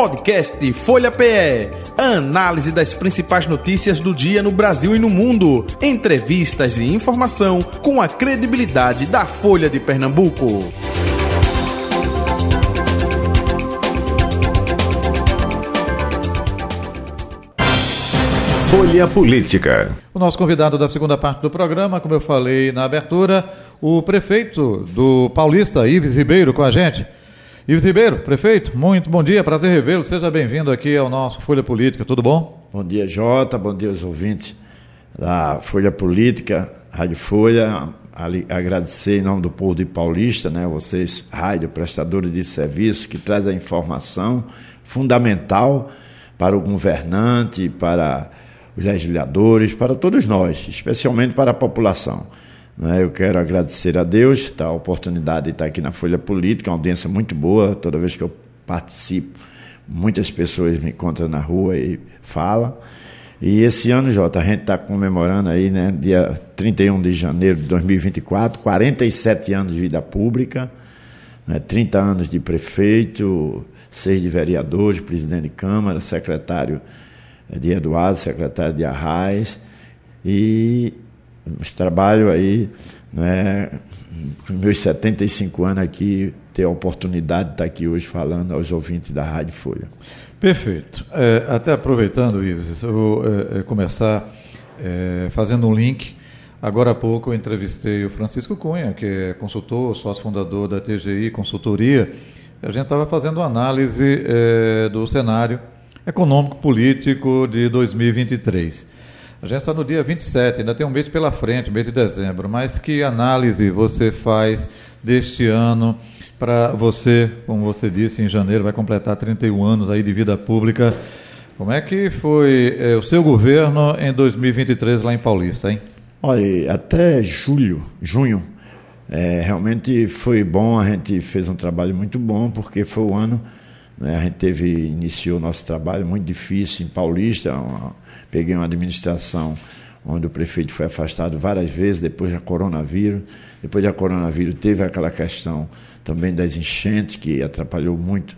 podcast Folha PE. Análise das principais notícias do dia no Brasil e no mundo. Entrevistas e informação com a credibilidade da Folha de Pernambuco. Folha Política. O nosso convidado da segunda parte do programa, como eu falei na abertura, o prefeito do Paulista, Ives Ribeiro, com a gente. Ives Ribeiro, prefeito, muito bom dia, prazer revê-lo. Seja bem-vindo aqui ao nosso Folha Política, tudo bom? Bom dia, Jota, bom dia aos ouvintes da Folha Política, Rádio Folha. Ali, agradecer em nome do povo de Paulista, né, vocês, rádio, prestadores de serviço, que traz a informação fundamental para o governante, para os legisladores, para todos nós, especialmente para a população. Né? Eu quero agradecer a Deus tá, a oportunidade de estar aqui na Folha Política, uma audiência muito boa, toda vez que eu participo, muitas pessoas me encontram na rua e falam. E esse ano, Jota, a gente está comemorando aí, né, dia 31 de janeiro de 2024, 47 anos de vida pública, né, 30 anos de prefeito, seis de vereadores, presidente de Câmara, secretário de Eduardo, secretário de Arraiz, e trabalho aí, né, com meus 75 anos aqui, ter a oportunidade de estar aqui hoje falando aos ouvintes da Rádio Folha. Perfeito. É, até aproveitando, Ives, eu vou é, é, começar é, fazendo um link. Agora há pouco eu entrevistei o Francisco Cunha, que é consultor, sócio fundador da TGI Consultoria. A gente estava fazendo uma análise é, do cenário econômico-político de 2023. A gente está no dia 27, ainda tem um mês pela frente, mês de dezembro, mas que análise você faz deste ano para você, como você disse, em janeiro vai completar 31 anos aí de vida pública. Como é que foi é, o seu governo em 2023 lá em Paulista, hein? Olha, até julho, junho, é, realmente foi bom, a gente fez um trabalho muito bom, porque foi o ano né? A gente teve, iniciou nosso trabalho muito difícil em Paulista, uma, peguei uma administração onde o prefeito foi afastado várias vezes depois da coronavírus. Depois da coronavírus teve aquela questão também das enchentes que atrapalhou muito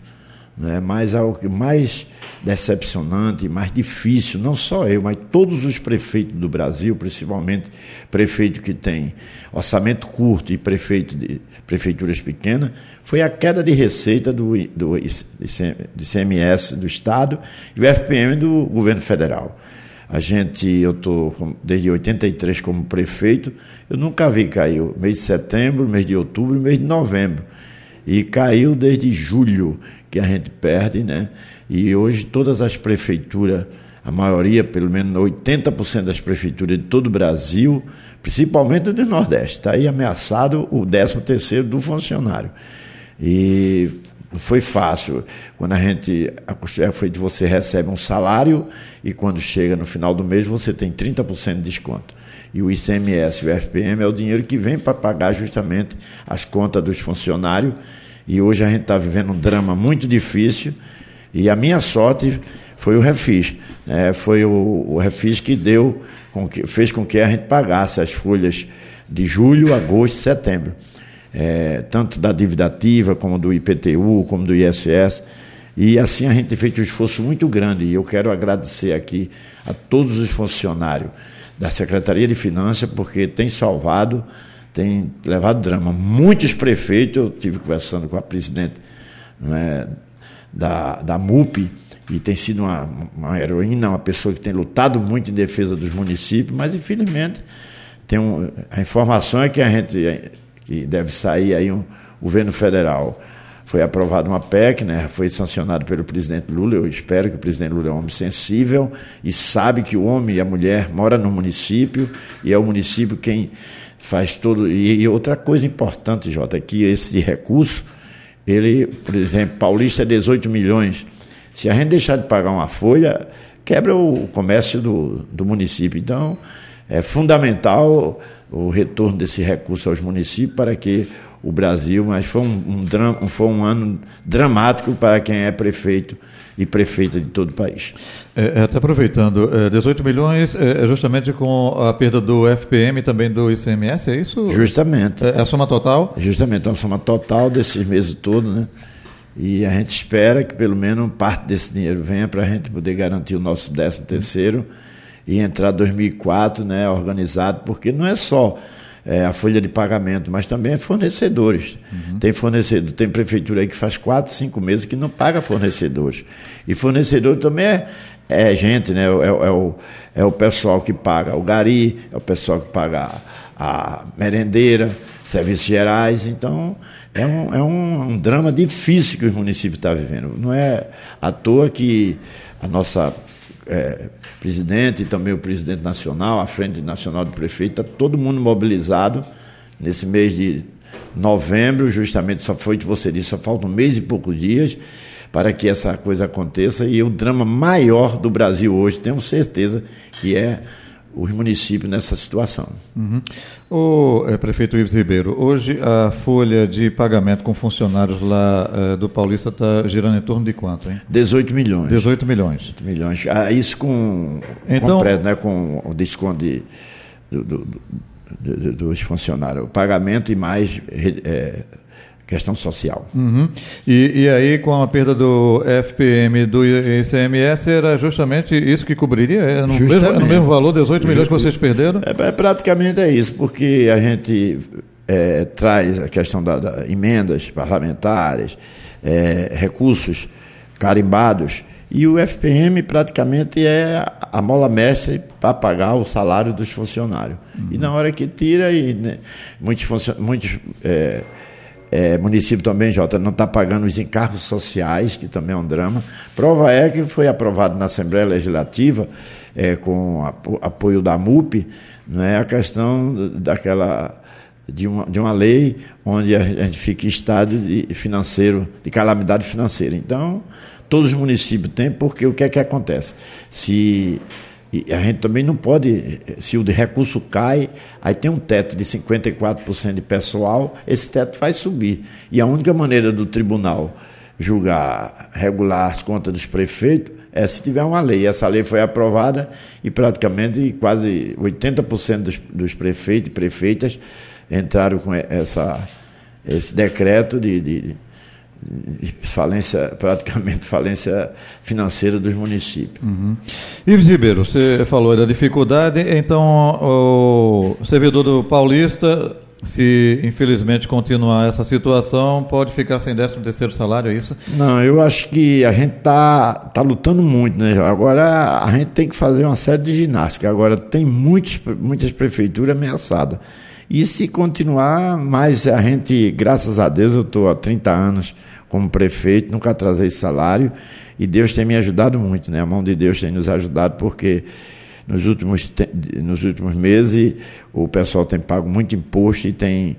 né? Mas algo que mais decepcionante, mais difícil, não só eu, mas todos os prefeitos do Brasil, principalmente prefeito que tem orçamento curto e prefeito de prefeituras pequenas, foi a queda de receita do, do, ICMS do Estado e do FPM do governo federal. A gente, eu estou desde 83 como prefeito, eu nunca vi cair mês de setembro, mês de outubro, mês de novembro. E caiu desde julho que a gente perde, né? E hoje todas as prefeituras, a maioria, pelo menos 80% das prefeituras de todo o Brasil, principalmente do Nordeste, está aí ameaçado o 13 terceiro do funcionário. E foi fácil. Quando a gente, é foi de você recebe um salário e quando chega no final do mês você tem 30% de desconto. E o ICMS o FPM é o dinheiro que vem para pagar justamente as contas dos funcionários e hoje a gente está vivendo um drama muito difícil. E a minha sorte foi o refis. Né? Foi o, o refis que deu, com que, fez com que a gente pagasse as folhas de julho, agosto setembro. É, tanto da dívida ativa, como do IPTU, como do ISS. E assim a gente feito um esforço muito grande. E eu quero agradecer aqui a todos os funcionários da Secretaria de Finanças, porque tem salvado tem levado drama. Muitos prefeitos, eu tive conversando com a presidente é, da, da MUP, e tem sido uma, uma heroína, uma pessoa que tem lutado muito em defesa dos municípios, mas infelizmente tem um, a informação é que a gente que deve sair aí um governo federal foi aprovada uma PEC, né, foi sancionado pelo presidente Lula. Eu espero que o presidente Lula é um homem sensível e sabe que o homem e a mulher moram no município e é o município quem faz todo. E, e, outra coisa importante, Jota, é que esse recurso, ele, por exemplo, Paulista é 18 milhões. Se a gente deixar de pagar uma folha, quebra o comércio do, do município. Então, é fundamental o retorno desse recurso aos municípios para que o Brasil, mas foi um, um, drama, foi um ano dramático para quem é prefeito e prefeita de todo o país. É, é até aproveitando, é, 18 milhões é, é, justamente com a perda do FPM e também do ICMS, é isso? Justamente. É, é a soma total? Justamente, é a soma total desses meses todos, né? E a gente espera que pelo menos parte desse dinheiro venha para a gente poder garantir o nosso 13 terceiro e entrar 2004 né, organizado, porque não é só é, a folha de pagamento, mas também é fornecedores. Uhum. Tem fornecedor, tem prefeitura aí que faz quatro, cinco meses que não paga fornecedores. E fornecedor também é, é gente, né? É, é, o, é o pessoal que paga o gari, é o pessoal que paga a, a merendeira, serviços gerais. Então, é um, é um, um drama difícil que o município está vivendo. Não é à toa que a nossa é, presidente e também o presidente nacional, a Frente Nacional do Prefeito, está todo mundo mobilizado nesse mês de novembro, justamente só foi que você disse, só faltam um mês e poucos dias para que essa coisa aconteça. E o drama maior do Brasil hoje, tenho certeza, que é os municípios nessa situação. Uhum. O é, prefeito Ives Ribeiro, hoje a folha de pagamento com funcionários lá é, do Paulista está girando em torno de quanto, hein? 18 milhões. 18 milhões. 18 milhões. Ah, isso com, então, com, né, com o desconto de, do, do, do, dos funcionários. O pagamento e mais é, questão social. Uhum. E, e, aí, com a perda do FPM do ICMS, era justamente isso que cobriria? É no, mesmo, é no mesmo valor, 18 milhões que vocês perderam? É, é praticamente é isso, porque a gente é, traz a questão da, da emendas parlamentares, é, recursos carimbados, e o FPM praticamente é a mola mestre para pagar o salário dos funcionários. Uhum. E na hora que tira, e, né, muitos, muitos é, município também, Jota, não está pagando os encargos sociais, que também é um drama. Prova é que foi aprovado na Assembleia Legislativa, é, com apoio da MUP, é a questão daquela de uma, de uma lei onde a gente fica em estado de financeiro, de calamidade financeira. Então, todos os municípios têm, porque o que é que acontece? Se e a gente também não pode, se o de recurso cai, aí tem um teto de 54% de pessoal, esse teto vai subir. E a única maneira do tribunal julgar, regular as contas dos prefeitos, é se tiver uma lei. Essa lei foi aprovada e praticamente quase 80% dos, dos prefeitos e prefeitas entraram com essa, esse decreto de, de falência, praticamente falência financeira dos municípios. Uhum. Ives Ribeiro, você falou da dificuldade, então o servidor do Paulista, se infelizmente continuar essa situação, pode ficar sem 13 terceiro salário, é isso? Não, eu acho que a gente está tá lutando muito, né? Agora a gente tem que fazer uma série de ginástica. Agora tem muitos, muitas prefeituras ameaçadas. E se continuar, mais a gente, graças a Deus, eu estou há 30 anos como prefeito, nunca atrasei salário e Deus tem me ajudado muito, né? A mão de Deus tem nos ajudado porque nos últimos, nos últimos meses o pessoal tem pago muito imposto e tem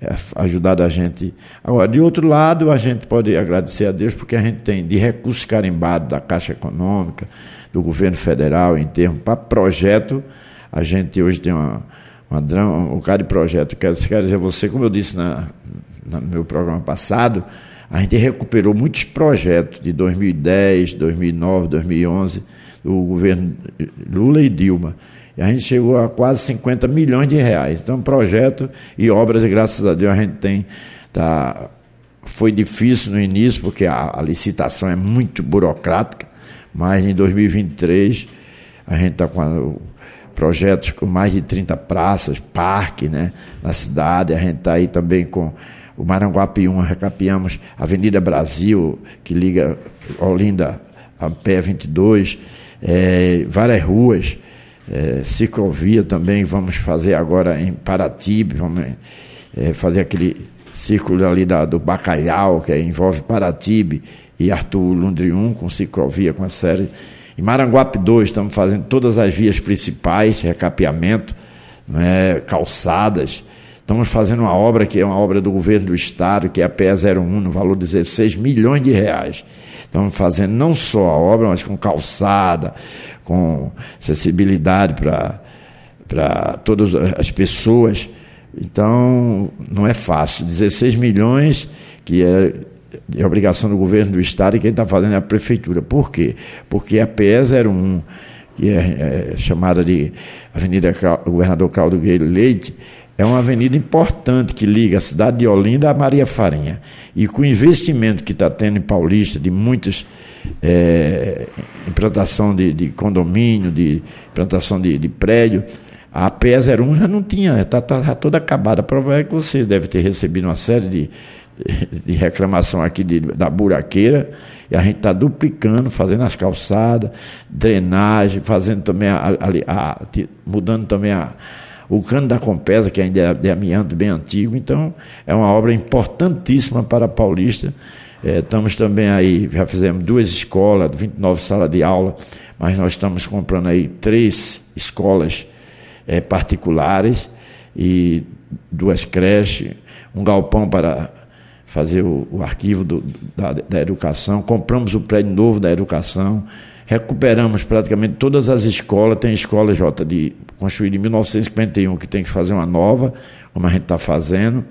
é, ajudado a gente. Agora, de outro lado, a gente pode agradecer a Deus porque a gente tem de recursos carimbados da Caixa Econômica, do governo federal, em termos para projeto, a gente hoje tem uma, um bocado de projeto. Quero dizer, você, como eu disse na, no meu programa passado, a gente recuperou muitos projetos de 2010, 2009, 2011, do governo Lula e Dilma. E a gente chegou a quase 50 milhões de reais. Então, projeto e obras, graças a Deus, a gente tem. Tá, foi difícil no início, porque a, a licitação é muito burocrática, mas em 2023 a gente está com projetos com mais de 30 praças, parque né, na cidade, a gente está aí também com o Maranguapiúma, recapiamos Avenida Brasil, que liga Olinda a pé 22, é, várias ruas, é, ciclovia também, vamos fazer agora em Paratibe, vamos é, fazer aquele círculo ali da, do Bacalhau, que envolve Paratibe e Arthur Lundrium, com ciclovia, com a série. Em Maranguape 2, estamos fazendo todas as vias principais, recapeamento, né, calçadas, Estamos fazendo uma obra que é uma obra do governo do estado, que é a PE 01, no valor de 16 milhões de reais. Estamos fazendo não só a obra, mas com calçada, com acessibilidade para todas as pessoas. Então, não é fácil. 16 milhões, que é de obrigação do governo do estado, e quem está fazendo é a prefeitura. Por quê? Porque a PE 01, que é, é chamada de Avenida Governador Claudio Leite, é uma avenida importante que liga a cidade de Olinda a Maria Farinha. E com o investimento que está tendo em Paulista, de muitas é, implantação de, de, condomínio, de implantação de, de prédio, a PE01 já não tinha, está tá, tá toda acabada. A prova é que você deve ter recebido uma série de, de reclamação aqui de, da buraqueira, e a gente está duplicando, fazendo as calçadas, drenagem, fazendo também a, a, a, mudando também a, o cano da Compesa, que ainda é de amianto bem antigo, então é uma obra importantíssima para a Paulista. É, estamos também aí, já fizemos duas escolas, 29 salas de aula, mas nós estamos comprando aí três escolas é, particulares e duas creches, um galpão para fazer o, o arquivo do, da, da educação, compramos o prédio novo da educação, recuperamos praticamente todas as escolas, tem escola J de construída em 1951 que tem que fazer uma nova, como a gente está fazendo.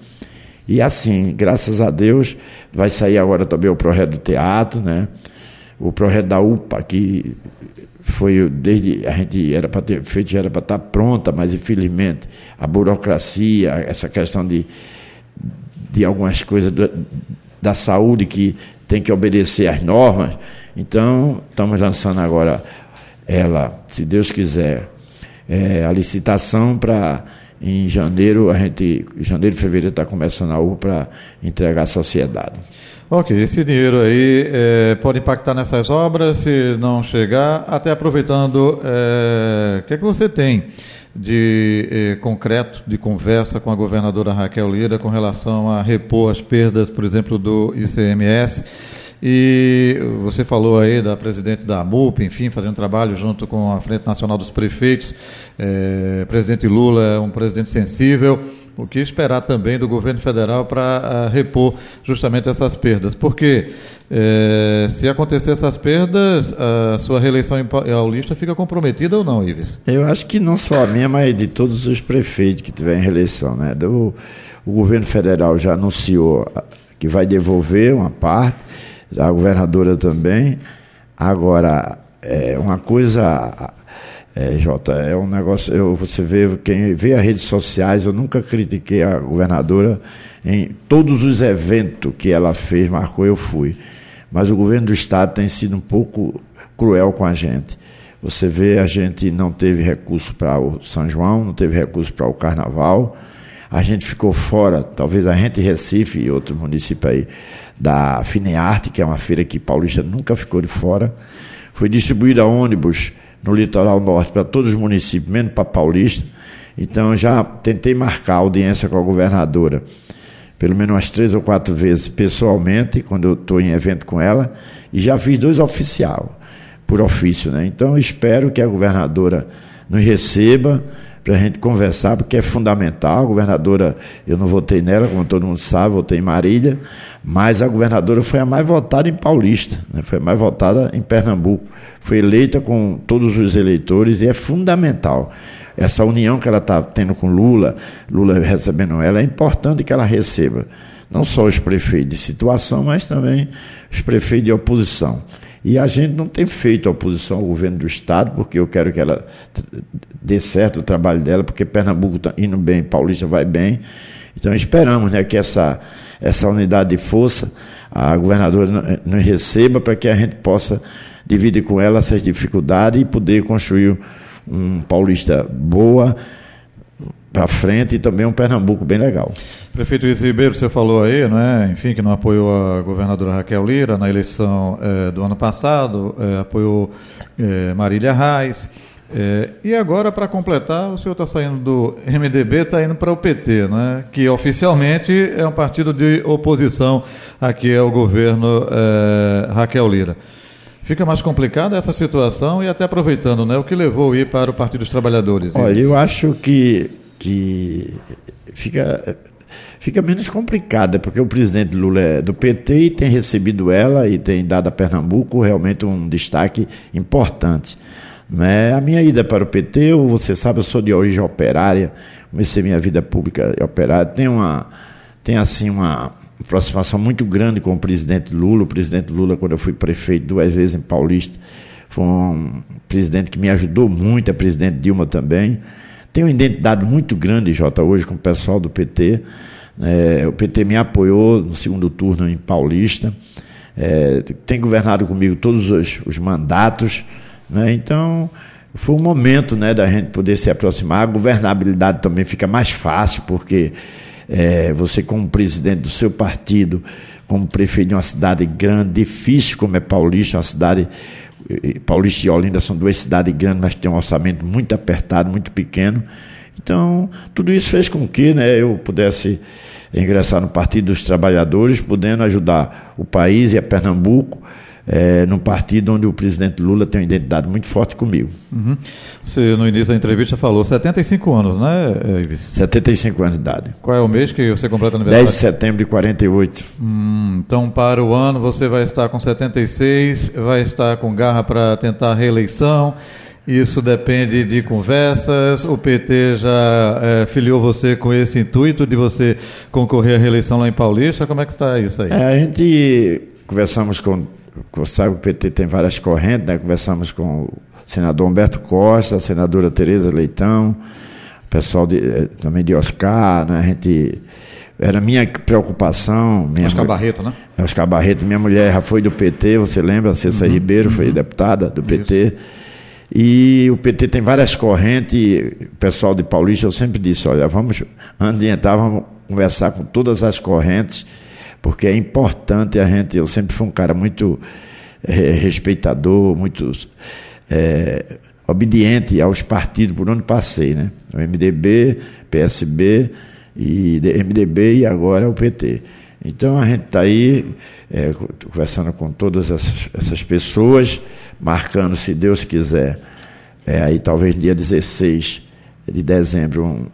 E assim, graças a Deus, vai sair agora também o projeto do teatro, né? O projeto da UPA, que foi desde a gente era para ter feito, era para estar tá pronta, mas infelizmente a burocracia, essa questão de, de algumas coisas do, da saúde que tem que obedecer às normas. Então, estamos lançando agora ela, se Deus quiser, é, a licitação para em janeiro, a gente, janeiro e fevereiro está começando a UPA para entregar à sociedade. Ok, esse dinheiro aí é, pode impactar nessas obras, se não chegar, até aproveitando, é, o que é que você tem de é, concreto, de conversa com a governadora Raquel Lira com relação a repor as perdas, por exemplo, do ICMS? E você falou aí da presidente da AMUP, enfim, fazendo trabalho junto com a Frente Nacional dos Prefeitos. É, presidente Lula é um presidente sensível o que esperar também do governo federal para uh, repor justamente essas perdas? Porque eh, se acontecer essas perdas, a sua reeleição Paulista fica comprometida ou não, Ives? Eu acho que não só a minha, mas de todos os prefeitos que tiverem reeleição. Né? Do, o governo federal já anunciou que vai devolver uma parte, a governadora também. Agora, é uma coisa é, Jota, é um negócio. Eu, você vê, quem vê as redes sociais, eu nunca critiquei a governadora em todos os eventos que ela fez, marcou, eu fui. Mas o governo do estado tem sido um pouco cruel com a gente. Você vê, a gente não teve recurso para o São João, não teve recurso para o Carnaval. A gente ficou fora, talvez a gente Recife e outro município aí, da Finearte, que é uma feira que Paulista nunca ficou de fora. Foi distribuída ônibus no litoral norte para todos os municípios, menos para Paulista. Então já tentei marcar audiência com a governadora, pelo menos umas três ou quatro vezes pessoalmente, quando eu estou em evento com ela, e já fiz dois oficial, por ofício. Né? Então espero que a governadora nos receba para a gente conversar, porque é fundamental. A governadora, eu não votei nela, como todo mundo sabe, votei em Marília, mas a governadora foi a mais votada em Paulista, né? foi a mais votada em Pernambuco. Foi eleita com todos os eleitores e é fundamental. Essa união que ela está tendo com Lula, Lula recebendo ela, é importante que ela receba. Não só os prefeitos de situação, mas também os prefeitos de oposição. E a gente não tem feito oposição ao governo do Estado, porque eu quero que ela dê certo o trabalho dela, porque Pernambuco está indo bem, Paulista vai bem. Então esperamos né, que essa, essa unidade de força a governadora nos receba para que a gente possa dividir com ela essas dificuldades e poder construir um paulista boa para frente e também um Pernambuco bem legal. Prefeito Luiz Ribeiro, você falou aí, né, enfim, que não apoiou a governadora Raquel Lira na eleição é, do ano passado, é, apoiou é, Marília Reis. e agora, para completar, o senhor está saindo do MDB, está indo para o PT, né, que oficialmente é um partido de oposição aqui ao governo Raquel Lira. Fica mais complicada essa situação e até aproveitando, né, o que levou ir para o Partido dos Trabalhadores? Olha, eu acho que, que fica, fica menos complicada, porque o presidente Lula é do PT e tem recebido ela e tem dado a Pernambuco realmente um destaque importante. Né? A minha ida para o PT, você sabe, eu sou de origem operária, comecei minha vida pública operária, tem uma, tem assim uma aproximação muito grande com o presidente Lula. O presidente Lula, quando eu fui prefeito duas vezes em Paulista, foi um presidente que me ajudou muito, a presidente Dilma também. Tenho uma identidade muito grande, Jota, hoje com o pessoal do PT. É, o PT me apoiou no segundo turno em Paulista. É, tem governado comigo todos os, os mandatos. Né? Então, foi um momento né, da gente poder se aproximar. A governabilidade também fica mais fácil, porque é, você, como presidente do seu partido, como prefeito de uma cidade grande, difícil como é Paulista, uma cidade. Paulista e Olinda são duas cidades grandes, mas tem um orçamento muito apertado, muito pequeno. Então, tudo isso fez com que né, eu pudesse ingressar no Partido dos Trabalhadores, podendo ajudar o país e a Pernambuco é, num partido onde o presidente Lula tem uma identidade muito forte comigo. Uhum. Você, no início da entrevista, falou 75 anos, né, Ives? 75 anos de idade. Qual é o mês que você completa aniversário? 10 de setembro de 48. Hum, então, para o ano, você vai estar com 76, vai estar com garra para tentar a reeleição. Isso depende de conversas. O PT já é, filiou você com esse intuito de você concorrer à reeleição lá em Paulista. Como é que está isso aí? É, a gente conversamos com sabe que o PT tem várias correntes, né? Conversamos com o senador Humberto Costa, a senadora Tereza Leitão, o pessoal de, eh, também de Oscar, né? A gente era minha preocupação. Minha Oscar mulher, Barreto, né? É, Oscar Barreto, minha mulher já foi do PT, você lembra? Cessa uhum, Ribeiro uhum. foi deputada do PT. Isso. E o PT tem várias correntes, o pessoal de Paulista, eu sempre disse, olha, vamos, antes de entrar, vamos conversar com todas as correntes porque é importante a gente. Eu sempre fui um cara muito é, respeitador, muito é, obediente aos partidos por onde passei, né? O MDB, PSB e MDB e agora o PT. Então a gente está aí é, conversando com todas essas, essas pessoas, marcando, se Deus quiser, é, aí talvez dia 16 de dezembro, um,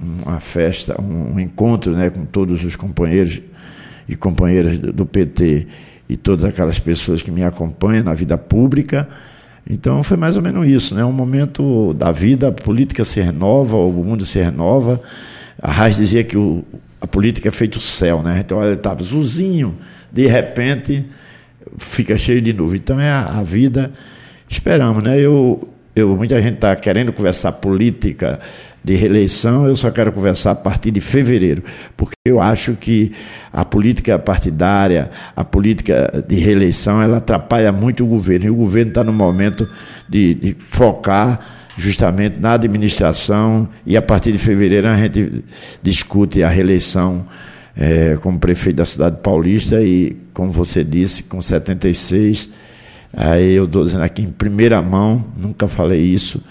uma festa, um encontro né, com todos os companheiros e companheiras do PT e todas aquelas pessoas que me acompanham na vida pública. Então foi mais ou menos isso, né? Um momento da vida, a política se renova, o mundo se renova. A Reis dizia que o, a política é feito céu, né? Então ele estava azulzinho, de repente fica cheio de nuvem. Então é a, a vida. Esperamos, né? Eu, eu, muita gente está querendo conversar política de reeleição, eu só quero conversar a partir de fevereiro, porque eu acho que a política partidária, a política de reeleição, ela atrapalha muito o governo, e o governo está no momento de, de focar justamente na administração, e a partir de fevereiro a gente discute a reeleição é, como prefeito da cidade paulista, e como você disse, com 76, aí eu estou dizendo aqui em primeira mão, nunca falei isso,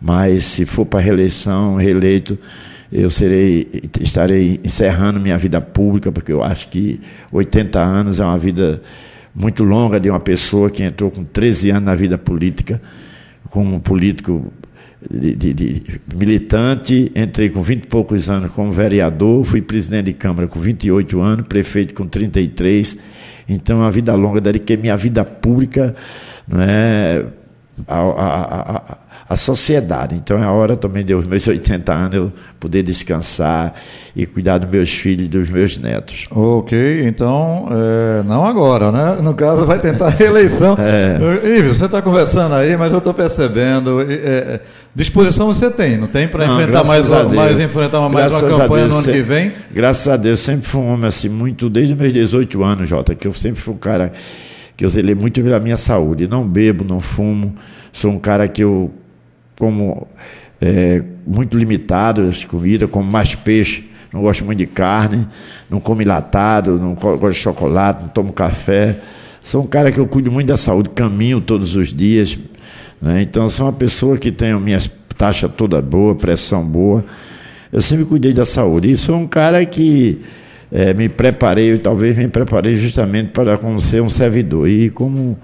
mas se for para reeleição, reeleito, eu serei, estarei encerrando minha vida pública, porque eu acho que 80 anos é uma vida muito longa de uma pessoa que entrou com 13 anos na vida política, como político de, de, de, militante, entrei com 20 e poucos anos como vereador, fui presidente de Câmara com 28 anos, prefeito com 33, então uma vida longa, dediquei minha vida pública não é, a, a, a, a sociedade. Então é a hora também de os meus 80 anos eu poder descansar e cuidar dos meus filhos e dos meus netos. Ok, então é, não agora, né? No caso vai tentar a reeleição. é. Ives, você está conversando aí, mas eu estou percebendo. É, disposição você tem, não tem para enfrentar mais, mais enfrentar mais uma campanha no ano que vem? Graças a Deus, sempre fui um homem assim, muito, desde os meus 18 anos, Jota, que eu sempre fui um cara que eu zelei muito pela minha saúde. Não bebo, não fumo, sou um cara que eu como é, muito limitado as comidas, como mais peixe, não gosto muito de carne, não como latado, não gosto de chocolate, não tomo café. Sou um cara que eu cuido muito da saúde, caminho todos os dias. Né? Então, sou uma pessoa que tem a minha taxa toda boa, pressão boa. Eu sempre cuidei da saúde. E sou um cara que é, me preparei, talvez me preparei justamente para como ser um servidor. E como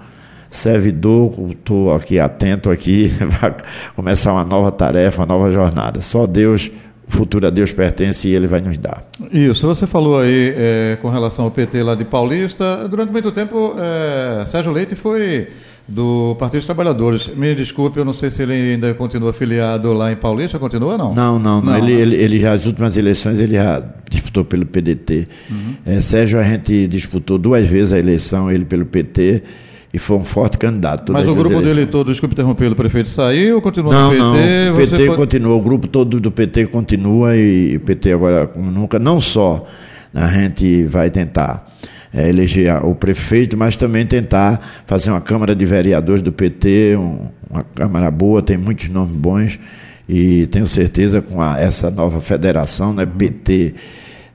servidor, estou aqui atento aqui, vai começar uma nova tarefa, uma nova jornada. Só Deus, o futuro a Deus pertence e Ele vai nos dar. Isso, você falou aí é, com relação ao PT lá de Paulista, durante muito tempo é, Sérgio Leite foi do Partido dos Trabalhadores. Me desculpe, eu não sei se ele ainda continua afiliado lá em Paulista, continua não? Não, não, não. Ele, ele, ele, já, as últimas eleições, ele já disputou pelo PDT. Uhum. É, Sérgio, a gente disputou duas vezes a eleição, ele pelo PT, e foi um forte candidato. Mas o grupo dele todo, desculpe interromper, o prefeito saiu ou continua não, no PT? Não, o PT pode... continua, o grupo todo do PT continua e o PT agora, como nunca, não só a gente vai tentar é, eleger o prefeito, mas também tentar fazer uma Câmara de Vereadores do PT, um, uma Câmara boa, tem muitos nomes bons e tenho certeza com a, essa nova federação, né, PT,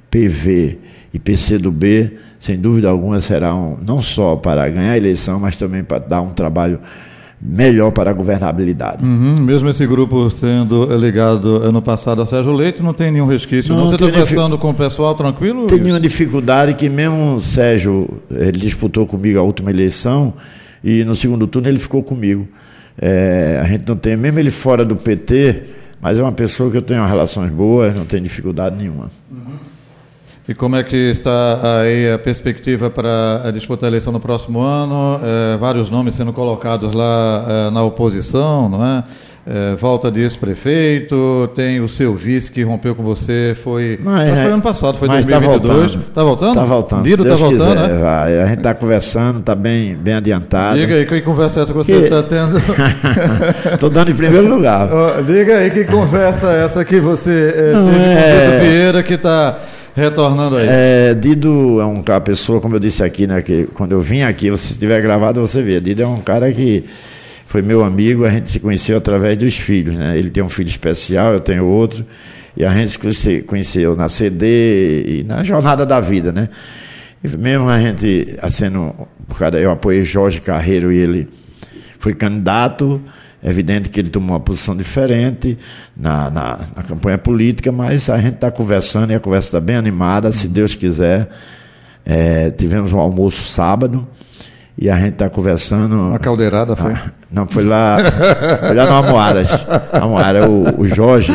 PV e PCdoB, sem dúvida alguma será um, não só para ganhar a eleição, mas também para dar um trabalho melhor para a governabilidade. Uhum, mesmo esse grupo sendo ligado ano passado a Sérgio Leite, não tem nenhum resquício. Não, não? Você está conversando com o pessoal tranquilo? Tem nenhuma dificuldade que mesmo o Sérgio, ele disputou comigo a última eleição e no segundo turno ele ficou comigo. É, a gente não tem, mesmo ele fora do PT, mas é uma pessoa que eu tenho relações boas, não tem dificuldade nenhuma. Uhum. E como é que está aí a perspectiva para disputar a eleição no próximo ano? É, vários nomes sendo colocados lá é, na oposição, não é? é volta de ex-prefeito, tem o seu vice que rompeu com você, foi, mas, foi ano passado, foi 2022. Está voltando? Está voltando. Dido está voltando, quiser, né? Vai. A gente está conversando, está bem, bem adiantado. Diga aí, que conversa é essa que você está que... tendo? Estou dando em primeiro lugar. Diga aí, que conversa é essa que você é, Não, teve é... com o Pedro Vieira, que está Retornando aí. É, Dido é um, uma pessoa, como eu disse aqui, né, que quando eu vim aqui, se estiver gravado, você vê. Dido é um cara que foi meu amigo, a gente se conheceu através dos filhos, né? Ele tem um filho especial, eu tenho outro, e a gente se conheceu na CD e na jornada da vida, né? E mesmo a gente, sendo, causa, eu apoiei Jorge Carreiro e ele foi candidato, é evidente que ele tomou uma posição diferente na, na, na campanha política, mas a gente está conversando e a conversa está bem animada, se Deus quiser. É, tivemos um almoço sábado e a gente está conversando. Uma caldeirada foi? Ah, não, foi lá, foi lá no Amoaras. Amoara, o, o Jorge,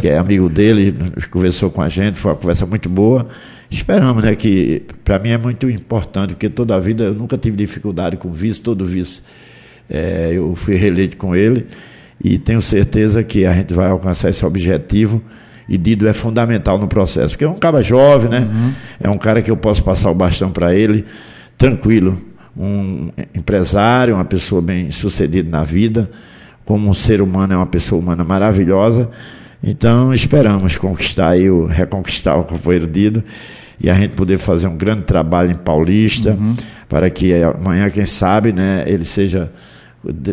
que é amigo dele, conversou com a gente, foi uma conversa muito boa. Esperamos, né, que para mim é muito importante, porque toda a vida eu nunca tive dificuldade com vice, todo vice é, eu fui reeleito com ele e tenho certeza que a gente vai alcançar esse objetivo. E Dido é fundamental no processo, porque é um cara jovem, né? Uhum. É um cara que eu posso passar o bastão para ele, tranquilo. Um empresário, uma pessoa bem sucedida na vida, como um ser humano, é uma pessoa humana maravilhosa. Então esperamos conquistar aí, o, reconquistar o companheiro Dido e a gente poder fazer um grande trabalho em Paulista, uhum. para que amanhã, quem sabe, né, ele seja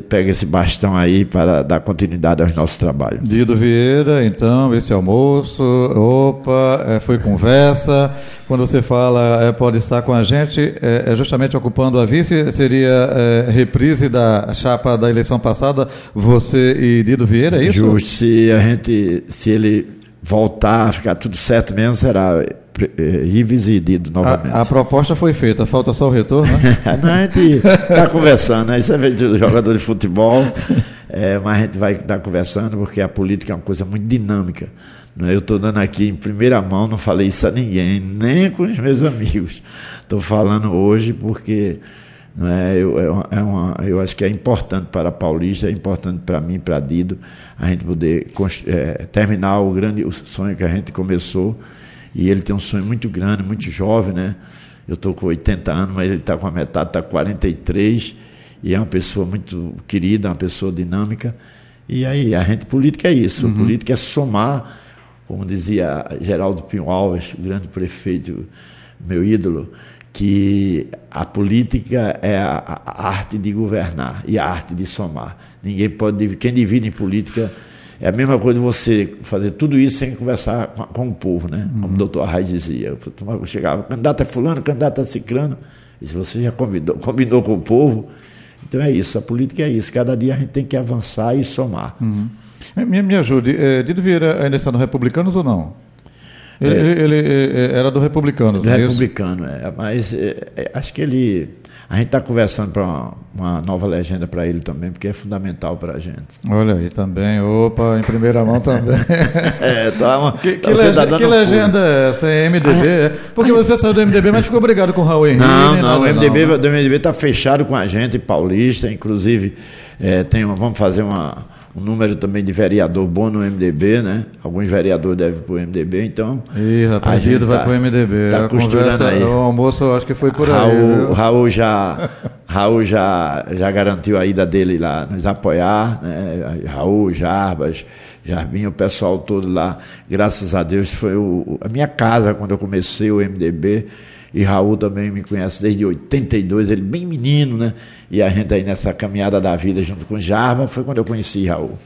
pega esse bastão aí para dar continuidade aos nossos trabalhos. Dido Vieira, então, esse almoço, opa, é, foi conversa. Quando você fala é, pode estar com a gente, é, é justamente ocupando a vice, seria é, reprise da chapa da eleição passada, você e Dido Vieira, é isso? Justo, se a gente, se ele voltar, ficar tudo certo mesmo, será eh, Dido novamente. A, a, proposta foi feita, falta só o retorno, né? Não, a gente está conversando, né? Isso é do jogador de futebol, é, mas a gente vai estar tá conversando porque a política é uma coisa muito dinâmica. Né? Eu estou dando aqui em primeira mão, não falei isso a ninguém, nem com os meus amigos. Estou falando hoje porque não é, eu, é, é uma, eu acho que é importante para a Paulista, é importante para mim, para Dido, a gente poder é, terminar o grande o sonho que a gente começou e ele tem um sonho muito grande, muito jovem, né? Eu estou com 80 anos, mas ele está com a metade, está com 43. E é uma pessoa muito querida, uma pessoa dinâmica. E aí, a gente, política é isso. Uhum. Política é somar, como dizia Geraldo Pinho Alves, o grande prefeito, meu ídolo, que a política é a, a arte de governar e a arte de somar. Ninguém pode. Quem divide em política é a mesma coisa você fazer tudo isso sem conversar com, com o povo, né? Uhum. Como o doutor Arraes dizia. Eu chegava, candidato é fulano, candidato é ciclano. E se você já convidou, combinou com o povo, então é isso, a política é isso. Cada dia a gente tem que avançar e somar. Uhum. Me, me ajude, é, Dido Vieira ainda está no Republicanos ou não? Ele, é, ele, ele é, era do Republicano. Do Republicano, é, mas é, acho que ele a gente está conversando para uma, uma, nova legenda para ele também, porque é fundamental para a gente. Olha aí também, opa, em primeira mão também. é, tá uma, que, que, legenda, tá que legenda é essa? É MDB? Ah, porque você saiu do MDB, mas ficou obrigado com o Raul Henrique. Não, não, o MDB, não. o MDB está fechado com a gente, paulista, inclusive, é, tem uma, vamos fazer uma um número também de vereador bom no MDB, né? Alguns vereadores devem para o MDB, então. Ih, rapaz, Guido vai tá, para o MDB. Tá a costurando aí. O almoço eu acho que foi por Raul, aí. Raul já. Raul já, já garantiu a ida dele lá, nos apoiar, né? Raul, Jarbas, Jarbinho, o pessoal todo lá, graças a Deus, foi o, a minha casa quando eu comecei o MDB. E Raul também me conhece desde 82, ele bem menino, né? E a gente aí nessa caminhada da vida junto com Jarba, foi quando eu conheci Raul.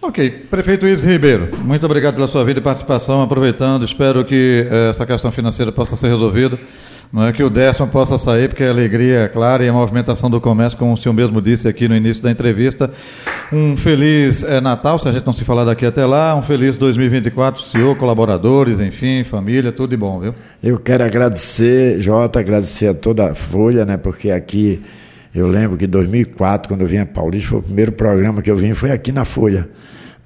Ok, prefeito Ives Ribeiro, muito obrigado pela sua vida e participação. Aproveitando, espero que eh, essa questão financeira possa ser resolvida. Não é que o décimo possa sair, porque a alegria é clara e a movimentação do comércio, como o senhor mesmo disse aqui no início da entrevista. Um feliz é, Natal, se a gente não se falar daqui até lá. Um feliz 2024, senhor, colaboradores, enfim, família, tudo de bom, viu? Eu quero agradecer, Jota, agradecer a toda a Folha, né? Porque aqui, eu lembro que em 2004, quando eu vim a Paulista, foi o primeiro programa que eu vim, foi aqui na Folha.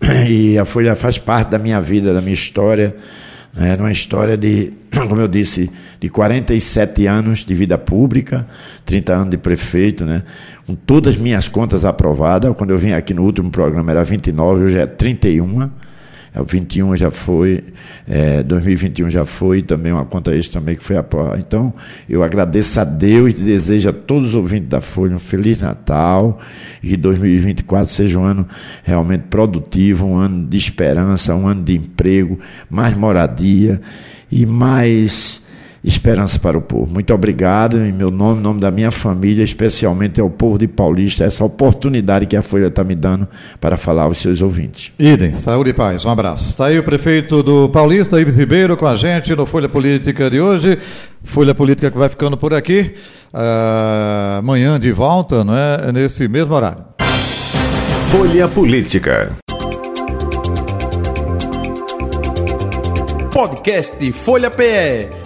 E a Folha faz parte da minha vida, da minha história. É uma história de, como eu disse, de 47 anos de vida pública, 30 anos de prefeito, né? com todas as minhas contas aprovadas. Quando eu vim aqui no último programa era 29, hoje é 31. É, o 21 já foi, é, 2021 já foi, também uma conta extra também que foi aprovada. Então, eu agradeço a Deus e desejo a todos os ouvintes da Folha um Feliz Natal e que 2024 seja um ano realmente produtivo, um ano de esperança, um ano de emprego, mais moradia e mais esperança para o povo. Muito obrigado, em meu nome, em nome da minha família, especialmente ao povo de Paulista, essa oportunidade que a Folha está me dando para falar aos seus ouvintes. Idem, saúde e paz, um abraço. Está aí o prefeito do Paulista, Ives Ribeiro, com a gente no Folha Política de hoje. Folha Política que vai ficando por aqui. Uh, amanhã de volta, não é? Nesse mesmo horário. Folha Política. Podcast Folha PE